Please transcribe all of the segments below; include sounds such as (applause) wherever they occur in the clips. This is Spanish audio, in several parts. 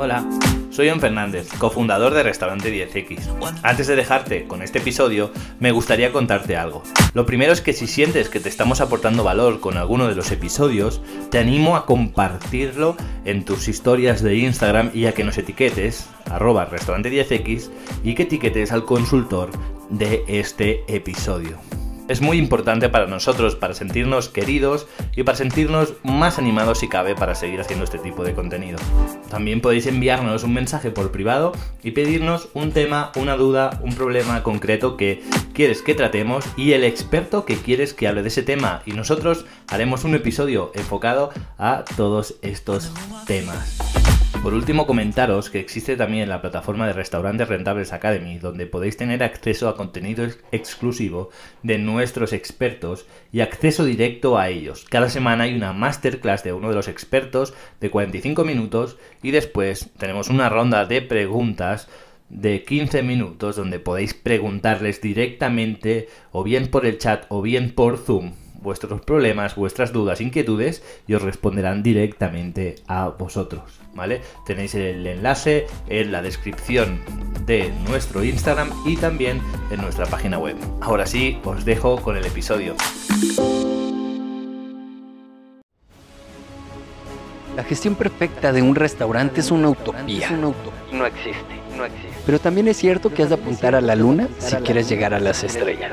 Hola, soy John Fernández, cofundador de Restaurante 10X. Antes de dejarte con este episodio, me gustaría contarte algo. Lo primero es que si sientes que te estamos aportando valor con alguno de los episodios, te animo a compartirlo en tus historias de Instagram y a que nos etiquetes, arroba restaurante 10X, y que etiquetes al consultor de este episodio es muy importante para nosotros, para sentirnos queridos y para sentirnos más animados si cabe para seguir haciendo este tipo de contenido. También podéis enviarnos un mensaje por privado y pedirnos un tema, una duda, un problema concreto que quieres que tratemos y el experto que quieres que hable de ese tema y nosotros haremos un episodio enfocado a todos estos temas. Por último, comentaros que existe también la plataforma de Restaurantes Rentables Academy, donde podéis tener acceso a contenido exclusivo de nuestros expertos y acceso directo a ellos. Cada semana hay una masterclass de uno de los expertos de 45 minutos y después tenemos una ronda de preguntas de 15 minutos donde podéis preguntarles directamente o bien por el chat o bien por Zoom vuestros problemas, vuestras dudas, inquietudes y os responderán directamente a vosotros, ¿vale? Tenéis el enlace en la descripción de nuestro Instagram y también en nuestra página web. Ahora sí, os dejo con el episodio. La gestión perfecta de un restaurante es una utopía. No existe, no existe. Pero también es cierto que has de apuntar a la luna si quieres llegar a las estrellas.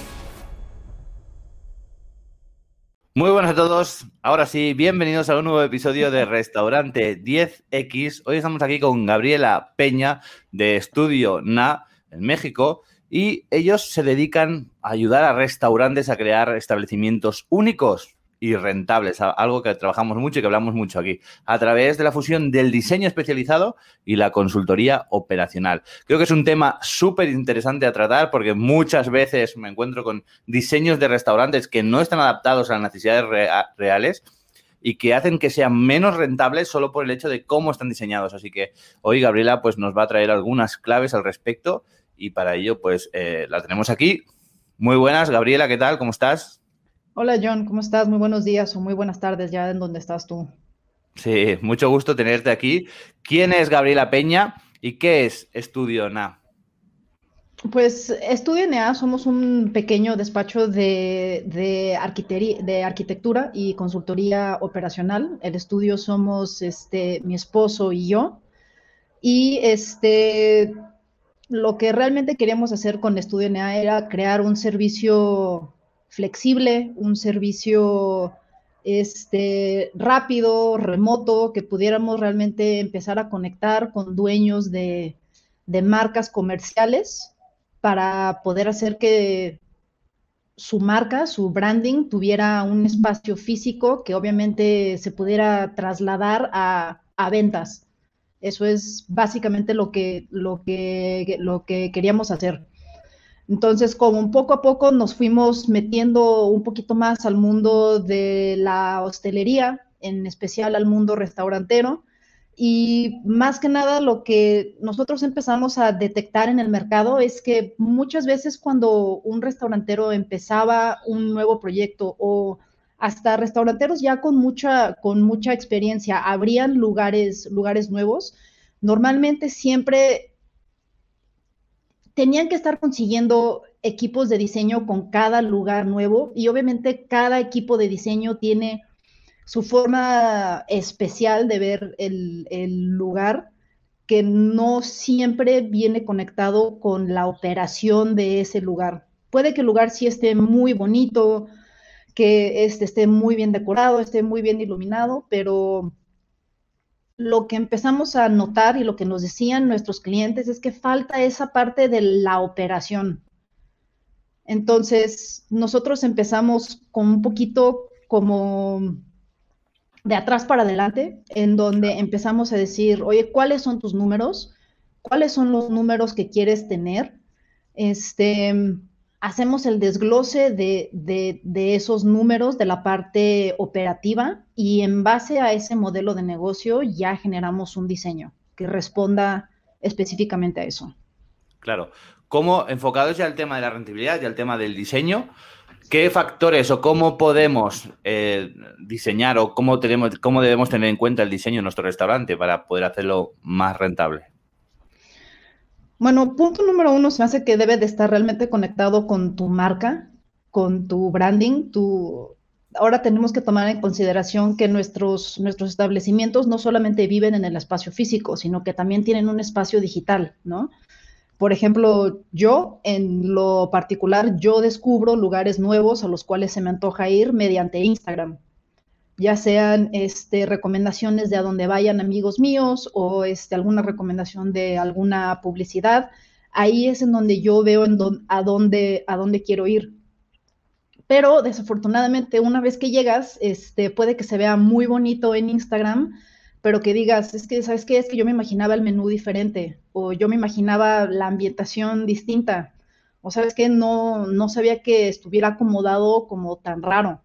Muy buenas a todos. Ahora sí, bienvenidos a un nuevo episodio de Restaurante 10X. Hoy estamos aquí con Gabriela Peña de Estudio Na en México y ellos se dedican a ayudar a restaurantes a crear establecimientos únicos y rentables, algo que trabajamos mucho y que hablamos mucho aquí, a través de la fusión del diseño especializado y la consultoría operacional. Creo que es un tema súper interesante a tratar porque muchas veces me encuentro con diseños de restaurantes que no están adaptados a las necesidades reales y que hacen que sean menos rentables solo por el hecho de cómo están diseñados. Así que hoy Gabriela pues, nos va a traer algunas claves al respecto y para ello pues eh, la tenemos aquí. Muy buenas, Gabriela, ¿qué tal? ¿Cómo estás? Hola John, ¿cómo estás? Muy buenos días o muy buenas tardes ya en donde estás tú. Sí, mucho gusto tenerte aquí. ¿Quién es Gabriela Peña y qué es Estudio NA? Pues Estudio NA somos un pequeño despacho de, de, de, arquitectura y consultoría operacional. El estudio somos este, mi esposo y yo. Y este, lo que realmente queríamos hacer con Estudio NA era crear un servicio flexible, un servicio este, rápido, remoto, que pudiéramos realmente empezar a conectar con dueños de, marcas comerciales para poder hacer que su marca, su branding, tuviera un espacio físico que obviamente se pudiera trasladar a, ventas. Eso es básicamente lo que, lo que, lo que queríamos hacer. Entonces, como poco a poco nos fuimos metiendo un poquito más al mundo de la hostelería, en especial al mundo restaurantero, y más que nada lo que nosotros empezamos a detectar en el mercado es que muchas veces cuando un restaurantero empezaba un nuevo proyecto o hasta restauranteros ya con mucha, con mucha experiencia abrían lugares, lugares nuevos, normalmente siempre tenían que estar consiguiendo equipos de diseño con cada lugar nuevo y obviamente cada equipo de diseño tiene su forma especial de ver el, lugar que no siempre viene conectado con la operación de ese lugar. Puede que el lugar sí esté muy bonito, que este esté muy bien decorado, esté muy bien iluminado, pero lo que empezamos a notar y lo que nos decían nuestros clientes es que falta esa parte de la operación. Entonces, nosotros empezamos con un poquito como de atrás para adelante, en donde empezamos a decir, oye, ¿cuáles son tus números? ¿Cuáles son los números que quieres tener? Este, hacemos el desglose de, de, esos números de la parte operativa y en base a ese modelo de negocio ya generamos un diseño que responda específicamente a eso. Claro. ¿Cómo, enfocados ya al tema de la rentabilidad y al tema del diseño, qué factores o cómo podemos eh, diseñar o cómo, tenemos, cómo debemos tener en cuenta el diseño en nuestro restaurante para poder hacerlo más rentable? Bueno, punto número uno se hace que debe de estar realmente conectado con tu marca, con tu branding, tu... Ahora tenemos que tomar en consideración que nuestros, nuestros establecimientos no solamente viven en el espacio físico, sino que también tienen un espacio digital, ¿no? Por ejemplo, yo en lo particular, yo descubro lugares nuevos a los cuales se me antoja ir mediante Instagram ya sean este, recomendaciones de a dónde vayan amigos míos o este, alguna recomendación de alguna publicidad, ahí es en donde yo veo en a, dónde, a dónde quiero ir. Pero desafortunadamente, una vez que llegas, este, puede que se vea muy bonito en Instagram, pero que digas, es que, ¿sabes qué? Es que yo me imaginaba el menú diferente, o yo me imaginaba la ambientación distinta, o sabes que no, no sabía que estuviera acomodado como tan raro.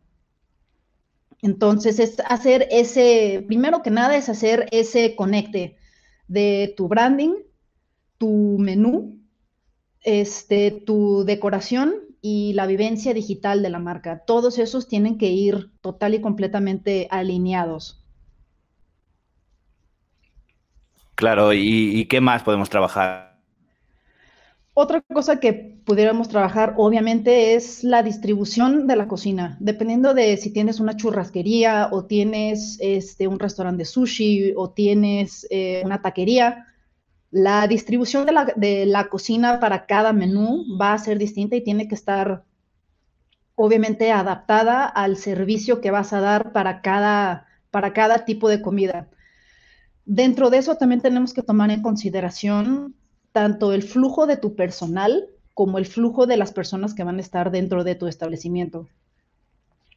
Entonces, es hacer ese, primero que nada, es hacer ese conecte de tu branding, tu menú, este, tu decoración y la vivencia digital de la marca. Todos esos tienen que ir total y completamente alineados. Claro, ¿y, y qué más podemos trabajar? Otra cosa que pudiéramos trabajar, obviamente, es la distribución de la cocina. Dependiendo de si tienes una churrasquería o tienes este, un restaurante de sushi o tienes eh, una taquería, la distribución de la, de la, cocina para cada menú va a ser distinta y tiene que estar, obviamente, adaptada al servicio que vas a dar para cada, para cada tipo de comida. Dentro de eso también tenemos que tomar en consideración tanto el flujo de tu personal como el flujo de las personas que van a estar dentro de tu establecimiento.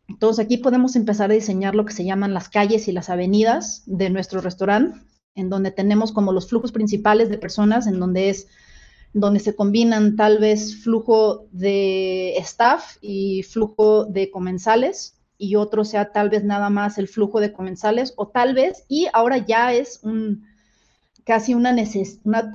Entonces aquí podemos empezar a diseñar lo que se llaman las calles y las avenidas de nuestro restaurante, en donde tenemos como los flujos principales de personas, en donde es donde se combinan tal vez flujo de staff y flujo de comensales y otro sea tal vez nada más el flujo de comensales o tal vez y ahora ya es un casi una,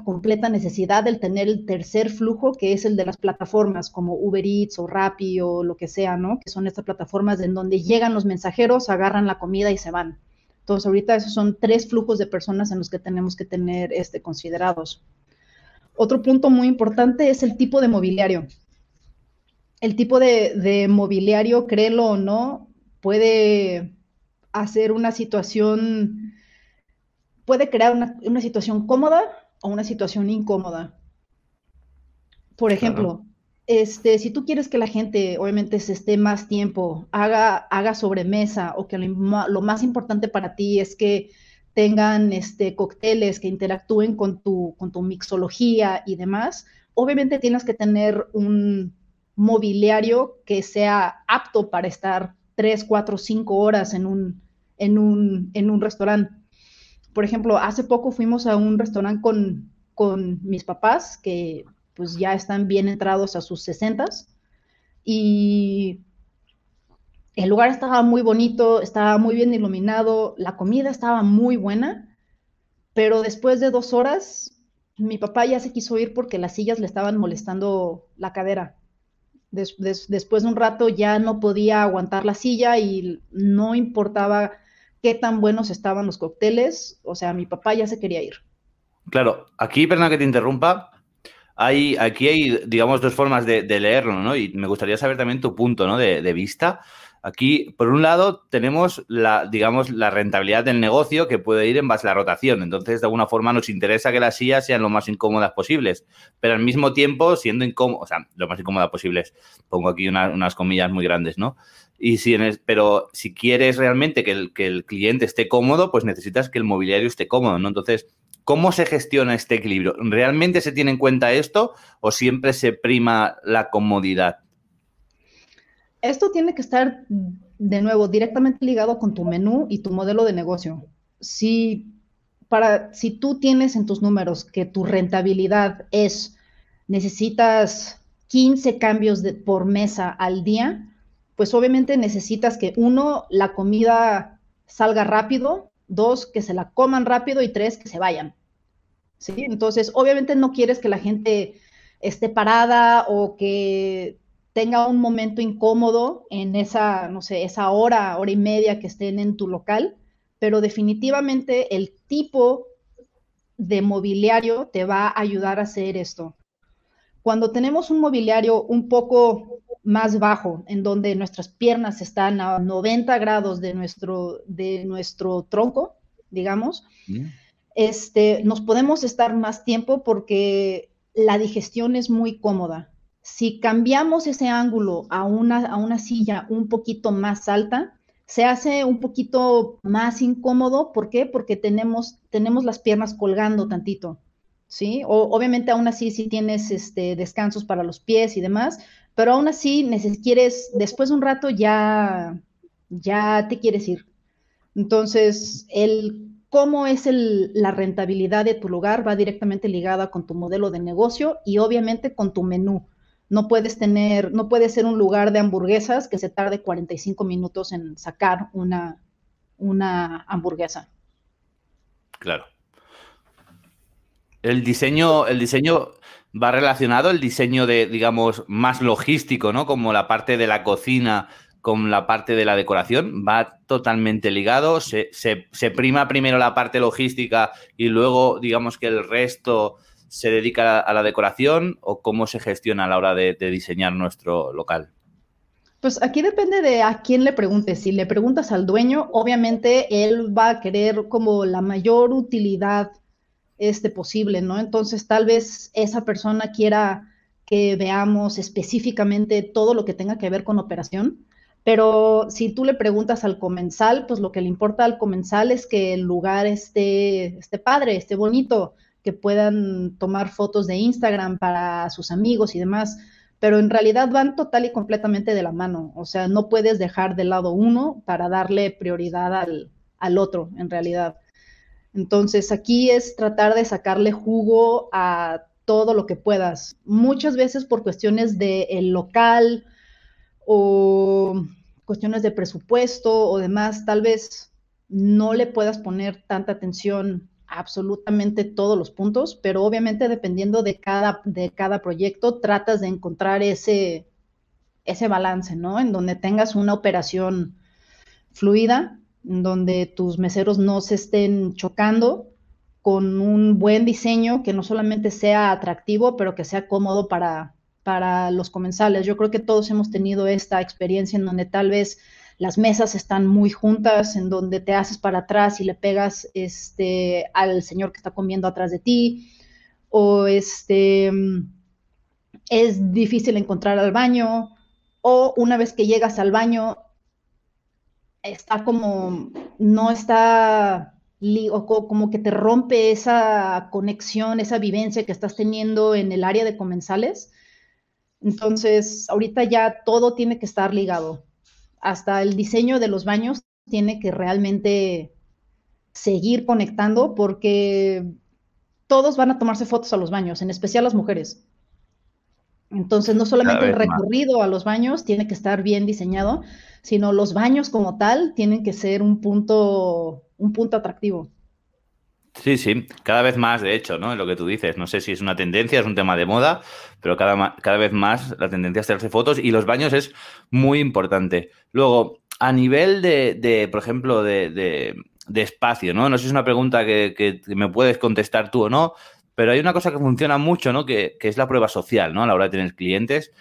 completa necesidad del tener el tercer flujo, que es el de las plataformas como Uber Eats o Rappi o lo que sea, ¿no? Que son estas plataformas en donde llegan los mensajeros, agarran la comida y se van. Entonces, ahorita esos son tres flujos de personas en los que tenemos que tener este, considerados. Otro punto muy importante es el tipo de mobiliario. El tipo de, de mobiliario, créelo o no, puede hacer una situación puede crear una, situación cómoda o una situación incómoda. Por ejemplo, este, si tú quieres que la gente, obviamente, se esté más tiempo, haga, haga sobremesa, o que lo, más importante para ti es que tengan este, cócteles que interactúen con tu, con tu mixología y demás, obviamente tienes que tener un mobiliario que sea apto para estar tres, cuatro, cinco horas en un, en un, en un restaurante por ejemplo, hace poco fuimos a un restaurante con, con mis papás, que pues ya están bien entrados a sus sesentas, y el lugar estaba muy bonito, estaba muy bien iluminado, la comida estaba muy buena, pero después de dos horas, mi papá ya se quiso ir porque las sillas le estaban molestando la cadera. después de un rato ya no podía aguantar la silla y no importaba qué tan buenos estaban los cócteles. O sea, mi papá ya se quería ir. Claro, aquí, perdona que te interrumpa, hay, aquí hay, digamos, dos formas de, leerlo, ¿no? Y me gustaría saber también tu punto, ¿no? De, de, vista. Aquí, por un lado, tenemos la, digamos, la rentabilidad del negocio que puede ir en base a la rotación. Entonces, de alguna forma, nos interesa que las sillas sean lo más incómodas posibles, pero al mismo tiempo, siendo incómodas, o sea, lo más incómodas posibles. Pongo aquí unas comillas muy grandes, ¿no? Y si pero si quieres realmente que el, que el cliente esté cómodo, pues necesitas que el mobiliario esté cómodo. Entonces, ¿cómo se gestiona este equilibrio? ¿Realmente se tiene en cuenta esto o siempre se prima la comodidad? Esto tiene que estar de nuevo, directamente ligado con tu menú y tu modelo de negocio. Si, para, si tú tienes en tus números que tu rentabilidad es, necesitas 15 cambios de, por mesa al día, pues obviamente necesitas que uno, la comida salga rápido, dos, que se la coman rápido y tres, que se vayan. ¿Sí? Entonces, obviamente no quieres que la gente esté parada o que tenga un momento incómodo en esa, no sé, esa hora, hora y media que estén en tu local, pero definitivamente el tipo de mobiliario te va a ayudar a hacer esto. Cuando tenemos un mobiliario un poco más bajo, en donde nuestras piernas están a 90 grados de nuestro, de nuestro tronco, digamos, este, nos podemos estar más tiempo porque la digestión es muy cómoda. Si cambiamos ese ángulo a una, a una silla un poquito más alta, se hace un poquito más incómodo. ¿Por qué? Porque tenemos, tenemos las piernas colgando tantito. ¿Sí? O, obviamente aún así si tienes este, descansos para los pies y demás, pero aún así quieres, después de un rato ya, ya te quieres ir. Entonces, el cómo es la rentabilidad de tu lugar va directamente ligada con tu modelo de negocio y obviamente con tu menú. No puedes tener, no puede ser un lugar de hamburguesas que se tarde 45 minutos en sacar una, una hamburguesa. Claro. El diseño, el diseño va relacionado, el diseño de, digamos, más logístico, ¿no? Como la parte de la cocina con la parte de la decoración, va totalmente ligado, se, prima primero la parte logística y luego, digamos que el resto se dedica a la, decoración o cómo se gestiona a la hora de, diseñar nuestro local? Pues aquí depende de a quién le preguntes. Si le preguntas al dueño, obviamente él va a querer como la mayor utilidad este posible, ¿no? Entonces tal vez esa persona quiera que veamos específicamente todo lo que tenga que ver con operación, pero si tú le preguntas al comensal, pues lo que le importa al comensal es que el lugar esté, esté padre, esté bonito, que puedan tomar fotos de Instagram para sus amigos y demás, pero en realidad van total y completamente de la mano, o sea, no puedes dejar de lado uno para darle prioridad al, otro, en realidad. Entonces, aquí es tratar de sacarle jugo a todo lo que puedas. Muchas veces por cuestiones del el local o cuestiones de presupuesto o demás, tal vez no le puedas poner tanta atención absolutamente todos los puntos, pero obviamente dependiendo de cada, de cada proyecto, tratas de encontrar ese, ese balance, ¿no? En donde tengas una operación fluida, en donde tus meseros no se estén chocando, con un buen diseño que no solamente sea atractivo, pero que sea cómodo para, para los comensales. Yo creo que todos hemos tenido esta experiencia en donde tal vez las mesas están muy juntas, en donde te haces para atrás y le pegas este, al señor que está comiendo atrás de ti, o este, es difícil encontrar al baño, o una vez que llegas al baño, está como, no está o como que te rompe esa conexión, esa vivencia que estás teniendo en el área de comensales. Entonces, ahorita ya todo tiene que estar ligado hasta el diseño de los baños tiene que realmente seguir conectando porque todos van a tomarse fotos a los baños, en especial las mujeres. Entonces, no solamente el recorrido a los baños tiene que estar bien diseñado, sino los baños como tal tienen que ser un punto, un punto atractivo. Sí, sí, cada vez más, de hecho, ¿no? Lo que tú dices, no sé si es una tendencia, es un tema de moda, pero cada, cada vez más la tendencia es hacerse fotos y los baños es muy importante. Luego, a nivel de, por ejemplo, de, espacio, ¿no? No sé si es una pregunta que, me puedes contestar tú o no, pero hay una cosa que funciona mucho, ¿no? Que, que es la prueba social, ¿no? A la hora de tener clientes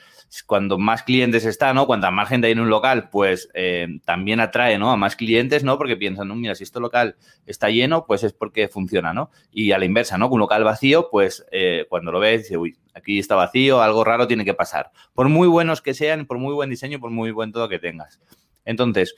cuando más clientes están, ¿no? Cuanta más gente hay en un local, pues eh, también atrae, ¿no? A más clientes, ¿no? Porque piensan, mira, si este local está lleno, pues es porque funciona, ¿no? Y a la inversa, ¿no? Un local vacío, pues eh, cuando lo ves, dice, uy, aquí está vacío, algo raro tiene que pasar. Por muy buenos que sean, por muy buen diseño, por muy buen todo que tengas. Entonces,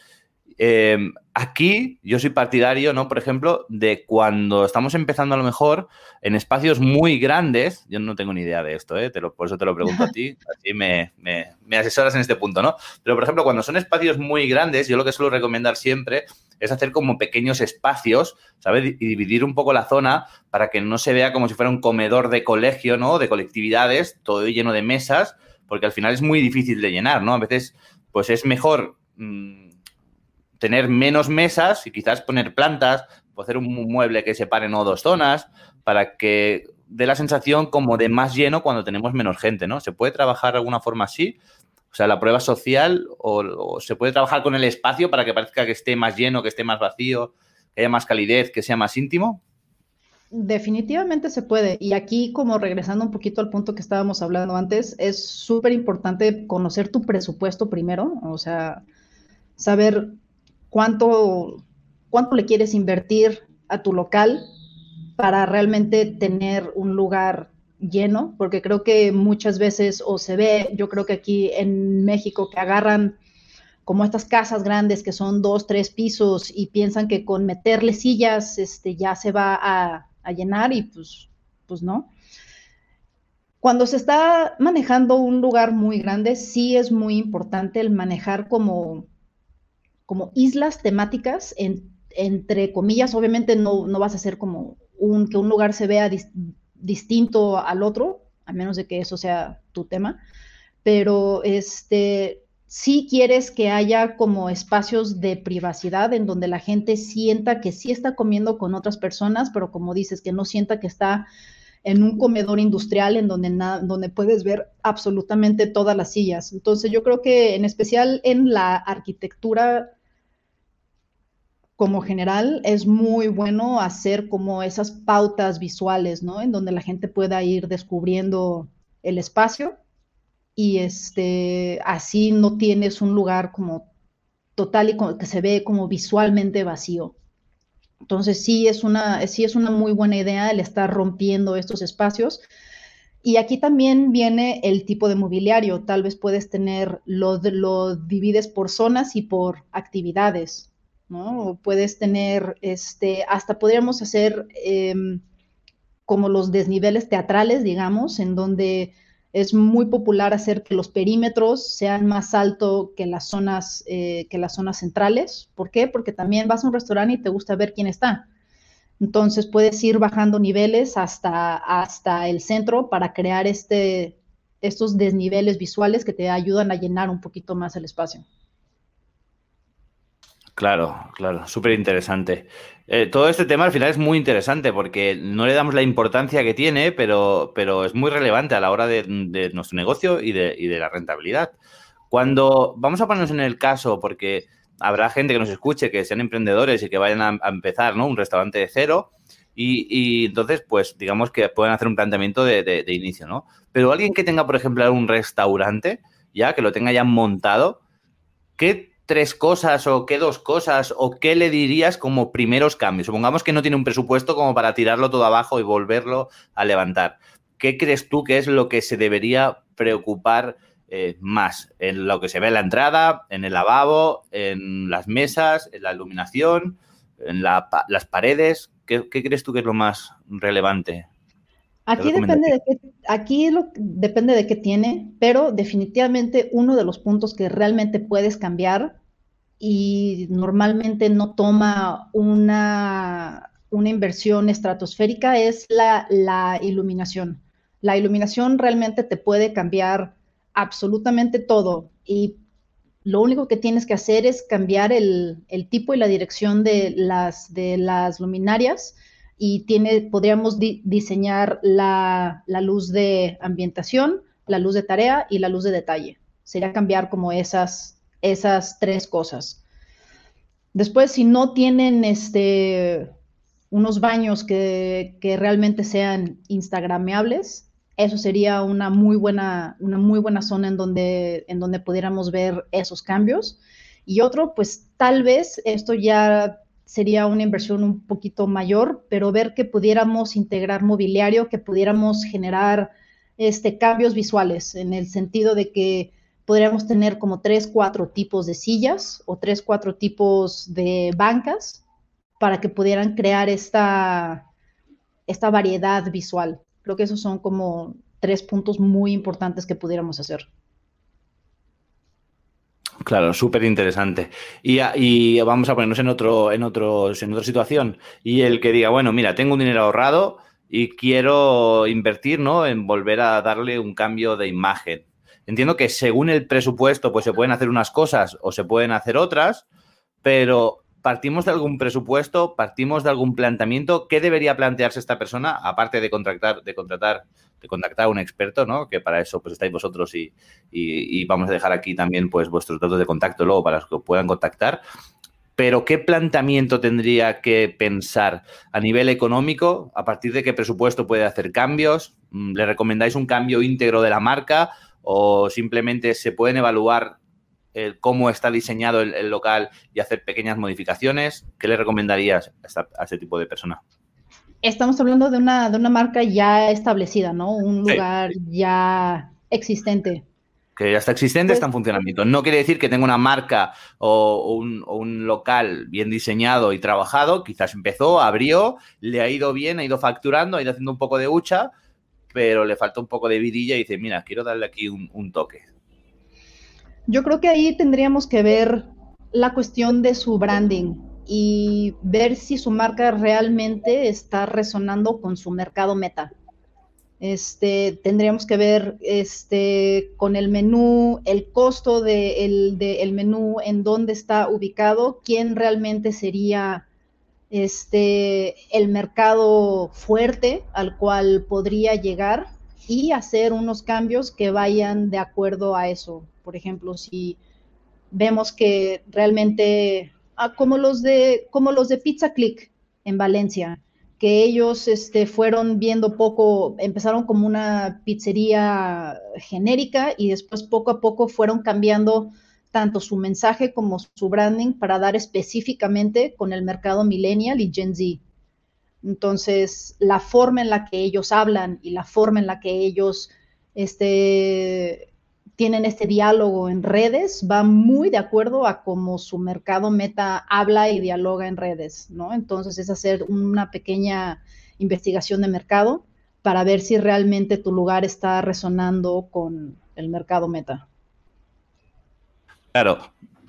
Em, aquí yo soy partidario, ¿no? Por ejemplo, de cuando estamos empezando a lo mejor en espacios muy grandes, yo no tengo ni idea de esto, ¿eh? por eso te lo pregunto a (laughs) ti, así me, me, asesoras en este punto, ¿no? Pero, por ejemplo, cuando son espacios muy grandes, yo lo que suelo recomendar siempre es hacer como pequeños espacios, ¿sabes? Y dividir un poco la zona para que no se vea como si fuera un comedor de colegio, ¿no? De colectividades, todo lleno de mesas, porque al final es muy difícil de llenar, ¿no? A veces, pues es mejor... Mm, tener menos mesas y quizás poner plantas, o hacer un mueble que separe no dos zonas, para que dé la sensación como de más lleno cuando tenemos menos gente, ¿no? ¿Se puede trabajar de alguna forma así? O sea, la prueba social o, se puede trabajar con el espacio para que parezca que esté más lleno, que esté más vacío, que haya más calidez, que sea más íntimo. Definitivamente se puede. Y aquí, como regresando un poquito al punto que estábamos hablando antes, es súper importante conocer tu presupuesto primero, o sea, saber cuánto, cuánto le quieres invertir a tu local para realmente tener un lugar lleno, porque creo que muchas veces o se ve, yo creo que aquí en México que agarran como estas casas grandes que son dos, tres pisos y piensan que con meterle sillas este, ya se va a, a llenar y pues, pues no. Cuando se está manejando un lugar muy grande, sí es muy importante el manejar como como islas temáticas, entre comillas, obviamente no, no, vas a hacer como un, que un lugar se vea distinto al otro, a menos de que eso sea tu tema, pero este, sí quieres que haya como espacios de privacidad en donde la gente sienta que sí está comiendo con otras personas, pero como dices, que no sienta que está en un comedor industrial en donde, donde puedes ver absolutamente todas las sillas. Entonces yo creo que en especial en la arquitectura como general es muy bueno hacer como esas pautas visuales, ¿no? En donde la gente pueda ir descubriendo el espacio y este, así no tienes un lugar como total y que se ve como visualmente vacío. Entonces sí es una, sí es una muy buena idea el estar rompiendo estos espacios. Y aquí también viene el tipo de mobiliario. Tal vez puedes tener, lo, lo divides por zonas y por actividades. ¿No? puedes tener, este, hasta podríamos hacer em, como los desniveles teatrales, digamos, en donde es muy popular hacer que los perímetros sean más altos que las zonas, eh, que las zonas centrales. ¿Por qué? Porque también vas a un restaurante y te gusta ver quién está. Entonces puedes ir bajando niveles hasta, hasta el centro para crear este, estos desniveles visuales que te ayudan a llenar un poquito más el espacio. Claro, claro, súper interesante. Eh, todo este tema al final es muy interesante porque no le damos la importancia que tiene, pero, pero es muy relevante a la hora de, nuestro negocio y de, y de, la rentabilidad. Cuando vamos a ponernos en el caso, porque habrá gente que nos escuche, que sean emprendedores y que vayan a, empezar ¿no? un restaurante de cero, y, y, entonces, pues digamos que pueden hacer un planteamiento de, de inicio, ¿no? Pero alguien que tenga, por ejemplo, un restaurante, ya que lo tenga ya montado, ¿qué tres cosas o qué dos cosas o qué le dirías como primeros cambios? Supongamos que no tiene un presupuesto como para tirarlo todo abajo y volverlo a levantar. ¿Qué crees tú que es lo que se debería preocupar eh, más? ¿En lo que se ve en la entrada, en el lavabo, en las mesas, en la iluminación, en las paredes? ¿Qué, crees tú que es lo más relevante? Aquí depende de qué, aquí lo, depende de qué tiene, pero definitivamente uno de los puntos que realmente puedes cambiar y normalmente no toma una, una inversión estratosférica es la, iluminación. La iluminación realmente te puede cambiar absolutamente todo y lo único que tienes que hacer es cambiar el, el tipo y la dirección de las, de las luminarias y tiene, podríamos diseñar la, luz de ambientación, la luz de tarea y la luz de detalle. Sería cambiar como esas, esas tres cosas. Después, si no tienen este, unos baños que, realmente sean instagrameables, eso sería una muy buena, una muy buena zona en donde, en donde pudiéramos ver esos cambios. Y otro, pues tal vez esto ya sería una inversión un poquito mayor, pero ver que pudiéramos integrar mobiliario, que pudiéramos generar este, cambios visuales, en el sentido de que podríamos tener como tres, cuatro tipos de sillas o tres, cuatro tipos de bancas para que pudieran crear esta, esta variedad visual. Creo que esos son como tres puntos muy importantes que pudiéramos hacer. Claro, súper interesante. Y, vamos a ponernos en, otro, en, otro, en otra situación. Y el que diga, bueno, mira, tengo un dinero ahorrado y quiero invertir, ¿no? En volver a darle un cambio de imagen. Entiendo que según el presupuesto, pues se pueden hacer unas cosas o se pueden hacer otras, pero partimos de algún presupuesto, partimos de algún planteamiento. ¿Qué debería plantearse esta persona, aparte de contratar, de contratar, de contactar a un experto, ¿no? Que para eso pues estáis vosotros y, vamos a dejar aquí también pues vuestros datos de contacto luego para que puedan contactar. Pero ¿qué planteamiento tendría que pensar a nivel económico? ¿A partir de qué presupuesto puede hacer cambios? Mm, ¿Le recomendáis un cambio íntegro de la marca o simplemente se pueden evaluar cómo está diseñado el, local y hacer pequeñas modificaciones, ¿qué le recomendarías a, ese tipo de persona? Estamos hablando de una, de una marca ya establecida, ¿no? Un lugar ya existente. Que ya está existente, está en pues funcionamiento. No quiere decir que tenga una marca o un, o un, local bien diseñado y trabajado. Quizás empezó, abrió, le ha ido bien, ha ido facturando, ha ido haciendo un poco de hucha, pero le falta un poco de vidilla y dice, mira, quiero darle aquí un, toque. Yo creo que ahí tendríamos que ver la cuestión de su branding y ver si su marca realmente está resonando con su mercado meta. Este, tendríamos que ver este, con el menú, el costo del de el menú, en dónde está ubicado, quién realmente sería este, el mercado fuerte al cual podría llegar y hacer unos cambios que vayan de acuerdo a eso. Por ejemplo, si vemos que realmente, ah, como, los de, como los de Pizza Click en Valencia, que ellos este, fueron viendo poco, empezaron como una pizzería genérica y después poco a poco fueron cambiando tanto su mensaje como su branding para dar específicamente con el mercado millennial y Gen Z. Entonces, la forma en la que ellos hablan y la forma en la que ellos este, tienen este diálogo en redes va muy de acuerdo a cómo su mercado meta habla y dialoga en redes, ¿no? Entonces, es hacer una pequeña investigación de mercado para ver si realmente tu lugar está resonando con el mercado meta. Claro,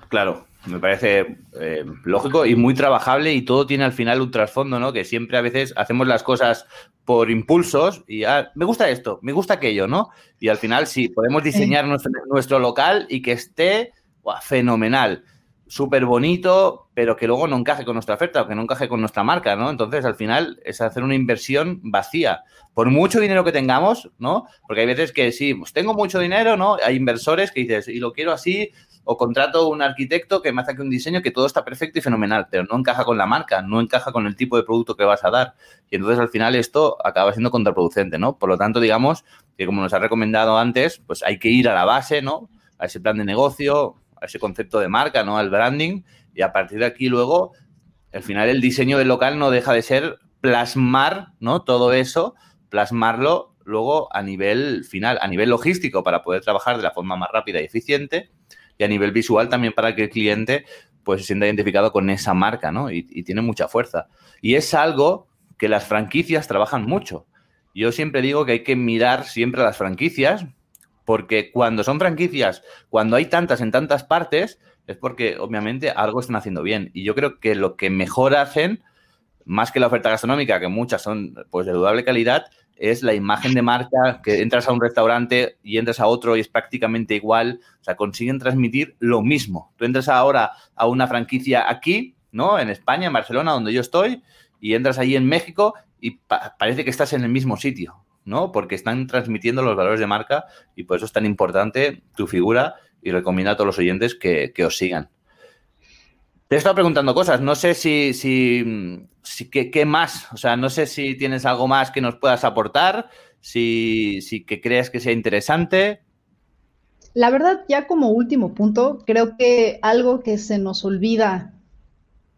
claro. Me parece eh, lógico y muy trabajable y todo tiene al final un trasfondo, ¿no? Que siempre a veces hacemos las cosas por impulsos y ah, me gusta esto, me gusta aquello, ¿no? Y al final sí, podemos diseñar nuestro, local y que esté fenomenal, súper bonito, pero que luego no encaje con nuestra oferta o que no encaje con nuestra marca, ¿no? Entonces al final es hacer una inversión vacía. Por mucho dinero que tengamos, ¿no? Porque hay veces que sí, pues tengo mucho dinero, ¿no? Hay inversores que dices, y lo quiero así, o contrato un arquitecto que me hace aquí un diseño que todo está perfecto y fenomenal, pero no encaja con la marca, no encaja con el tipo de producto que vas a dar. Y entonces al final esto acaba siendo contraproducente, ¿no? Por lo tanto, digamos que como nos ha recomendado antes, pues hay que ir a la base, ¿no? A ese plan de negocio, a ese concepto de marca, ¿no? Al branding. Y a partir de aquí luego, al final el diseño del local no deja de ser plasmar, ¿no? Todo eso, plasmarlo luego a nivel final, a nivel logístico, para poder trabajar de la forma más rápida y eficiente y a nivel visual también para que el cliente pues se sienta identificado con esa marca, ¿no? Y, tiene mucha fuerza. Y es algo que las franquicias trabajan mucho. Yo siempre digo que hay que mirar siempre a las franquicias, porque cuando son franquicias, cuando hay tantas en tantas partes, es porque obviamente algo están haciendo bien. Y yo creo que lo que mejor hacen, más que la oferta gastronómica, que muchas son pues de dudable calidad, es la imagen de marca, que entras a un restaurante y entras a otro y es prácticamente igual, o sea, consiguen transmitir lo mismo. Tú entras ahora a una franquicia aquí, ¿no? En España, en Barcelona, donde yo estoy, y entras allí en México y parece que estás en el mismo sitio, ¿no? Porque están transmitiendo los valores de marca y por eso es tan importante tu figura y recomiendo a todos los oyentes que, que os sigan. Te he estado preguntando cosas, no sé si, si, ¿qué, más, o sea, no sé si tienes algo más que nos puedas aportar, si, si que creas que sea interesante. La verdad, ya como último punto, creo que algo que se nos olvida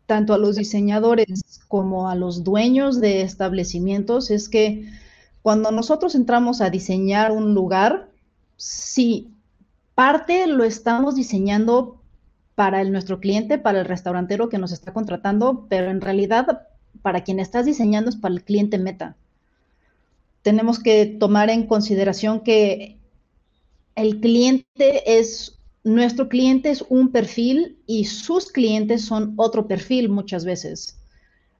tanto a los diseñadores como a los dueños de establecimientos es que cuando nosotros entramos a diseñar un lugar, sí parte lo estamos diseñando para el, nuestro cliente, para el restaurantero que nos está contratando, pero en realidad para quien estás diseñando es para el cliente meta. Tenemos que tomar en consideración que el cliente es, nuestro cliente es un perfil y sus clientes son otro perfil muchas veces.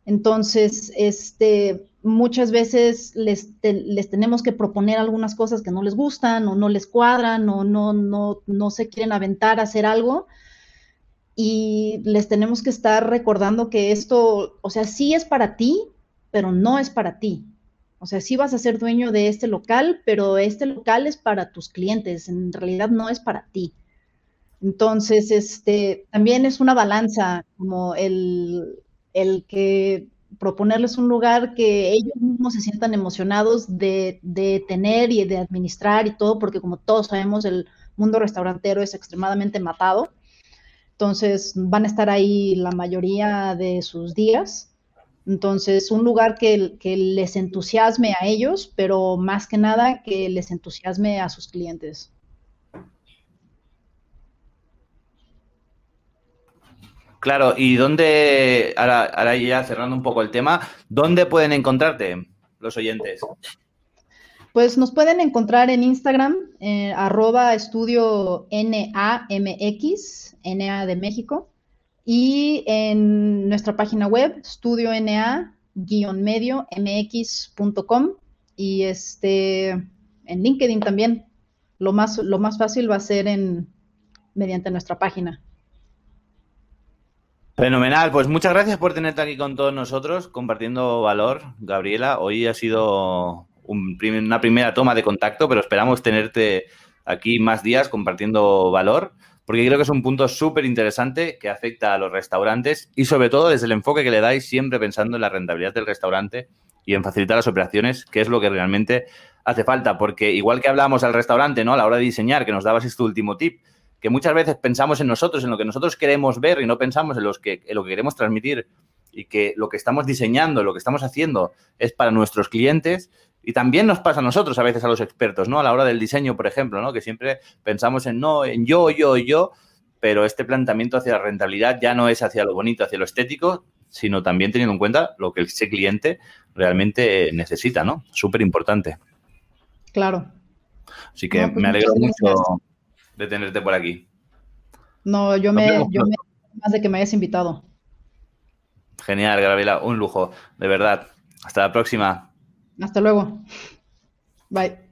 Entonces, este, muchas veces les, les, tenemos que proponer algunas cosas que no les gustan o no les cuadran o no, no, no se quieren aventar a hacer algo. Y les tenemos que estar recordando que esto, o sea, sí es para ti, pero no es para ti. O sea, sí vas a ser dueño de este local, pero este local es para tus clientes, en realidad no es para ti. Entonces, este, también es una balanza, como el, el que proponerles un lugar que ellos mismos se sientan emocionados de, tener y de administrar y todo, porque como todos sabemos, el mundo restaurantero es extremadamente matado. Entonces van a estar ahí la mayoría de sus días. Entonces, un lugar que, les entusiasme a ellos, pero más que nada que les entusiasme a sus clientes. Claro, y dónde, ahora, ya cerrando un poco el tema, ¿dónde pueden encontrarte los oyentes? Pues nos pueden encontrar en Instagram, eh, arroba estudio NAMX, NA de México, y en nuestra página web, estudio NA-medio mx.com, y este, en LinkedIn también. Lo más, lo más fácil va a ser en, mediante nuestra página. Fenomenal, pues muchas gracias por tenerte aquí con todos nosotros, compartiendo valor, Gabriela. Hoy ha sido una primera toma de contacto, pero esperamos tenerte aquí más días compartiendo valor, porque creo que es un punto súper interesante que afecta a los restaurantes y sobre todo desde el enfoque que le dais siempre pensando en la rentabilidad del restaurante y en facilitar las operaciones, que es lo que realmente hace falta, porque igual que hablábamos al restaurante, ¿no? A la hora de diseñar, que nos dabas este último tip, que muchas veces pensamos en nosotros, en lo que nosotros queremos ver y no pensamos en, lo que queremos transmitir y que lo que estamos diseñando, lo que estamos haciendo es para nuestros clientes y también nos pasa a nosotros a veces a los expertos, ¿no? A la hora del diseño, por ejemplo, ¿no? Que siempre pensamos en no, en yo, yo, yo, pero este planteamiento hacia la rentabilidad ya no es hacia lo bonito, hacia lo estético, sino también teniendo en cuenta lo que ese cliente realmente necesita, ¿no? Súper importante. Claro. Así que pues me alegro mucho de tenerte por aquí. No, yo, me, yo me, más de que me hayas invitado. Genial, Gabriela, un lujo, de verdad. Hasta la próxima. Hasta luego. Bye.